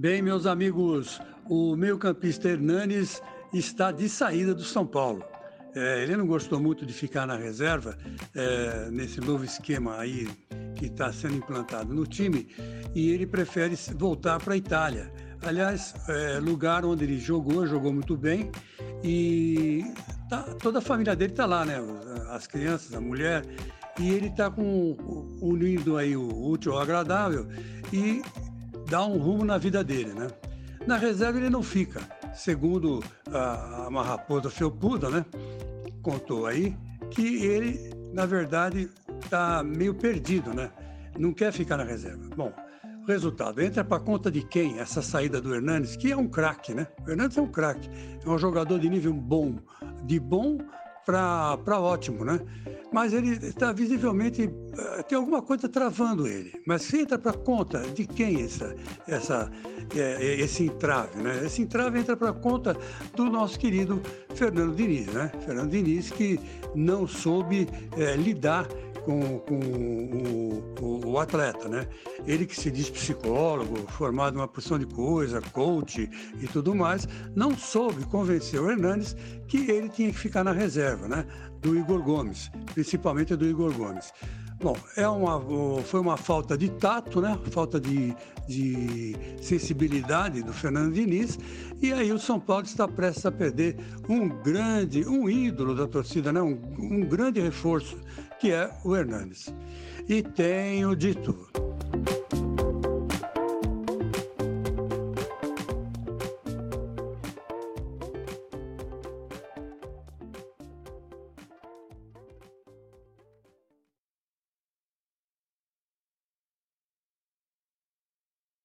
Bem, meus amigos, o meio-campista Hernanes está de saída do São Paulo. É, ele não gostou muito de ficar na reserva é, nesse novo esquema aí que está sendo implantado no time e ele prefere voltar para a Itália. Aliás, é, lugar onde ele jogou, jogou muito bem e tá, toda a família dele está lá, né? As crianças, a mulher e ele está unindo aí o útil ao agradável e dá um rumo na vida dele, né? Na reserva ele não fica, segundo a, uma raposa felpuda, né? Contou aí que ele, na verdade, está meio perdido, né? Não quer ficar na reserva. Bom, resultado, entra para conta de quem essa saída do Hernandes, que é um craque, né? O Hernandes é um craque, é um jogador de nível bom, de bom para ótimo, né? Mas ele está visivelmente eh, tem alguma coisa travando ele. Mas se entra para conta de quem essa, essa, é, esse entrave, né? Esse entrave entra para conta do nosso querido Fernando Diniz, né? Fernando Diniz que não soube é, lidar com, com o, o, o, atleta, né? Ele que se diz psicólogo, formado em uma porção de coisa, coach e tudo mais, não soube convencer o Hernandes que ele tinha que ficar na reserva, né? Do Igor Gomes, principalmente do Igor Gomes. Bom, é uma, foi uma falta de tato, né? Falta de, de sensibilidade do Fernando Diniz. E aí o São Paulo está prestes a perder um grande, um ídolo da torcida, né? um, um grande reforço, que é o Hernandes. E tenho dito.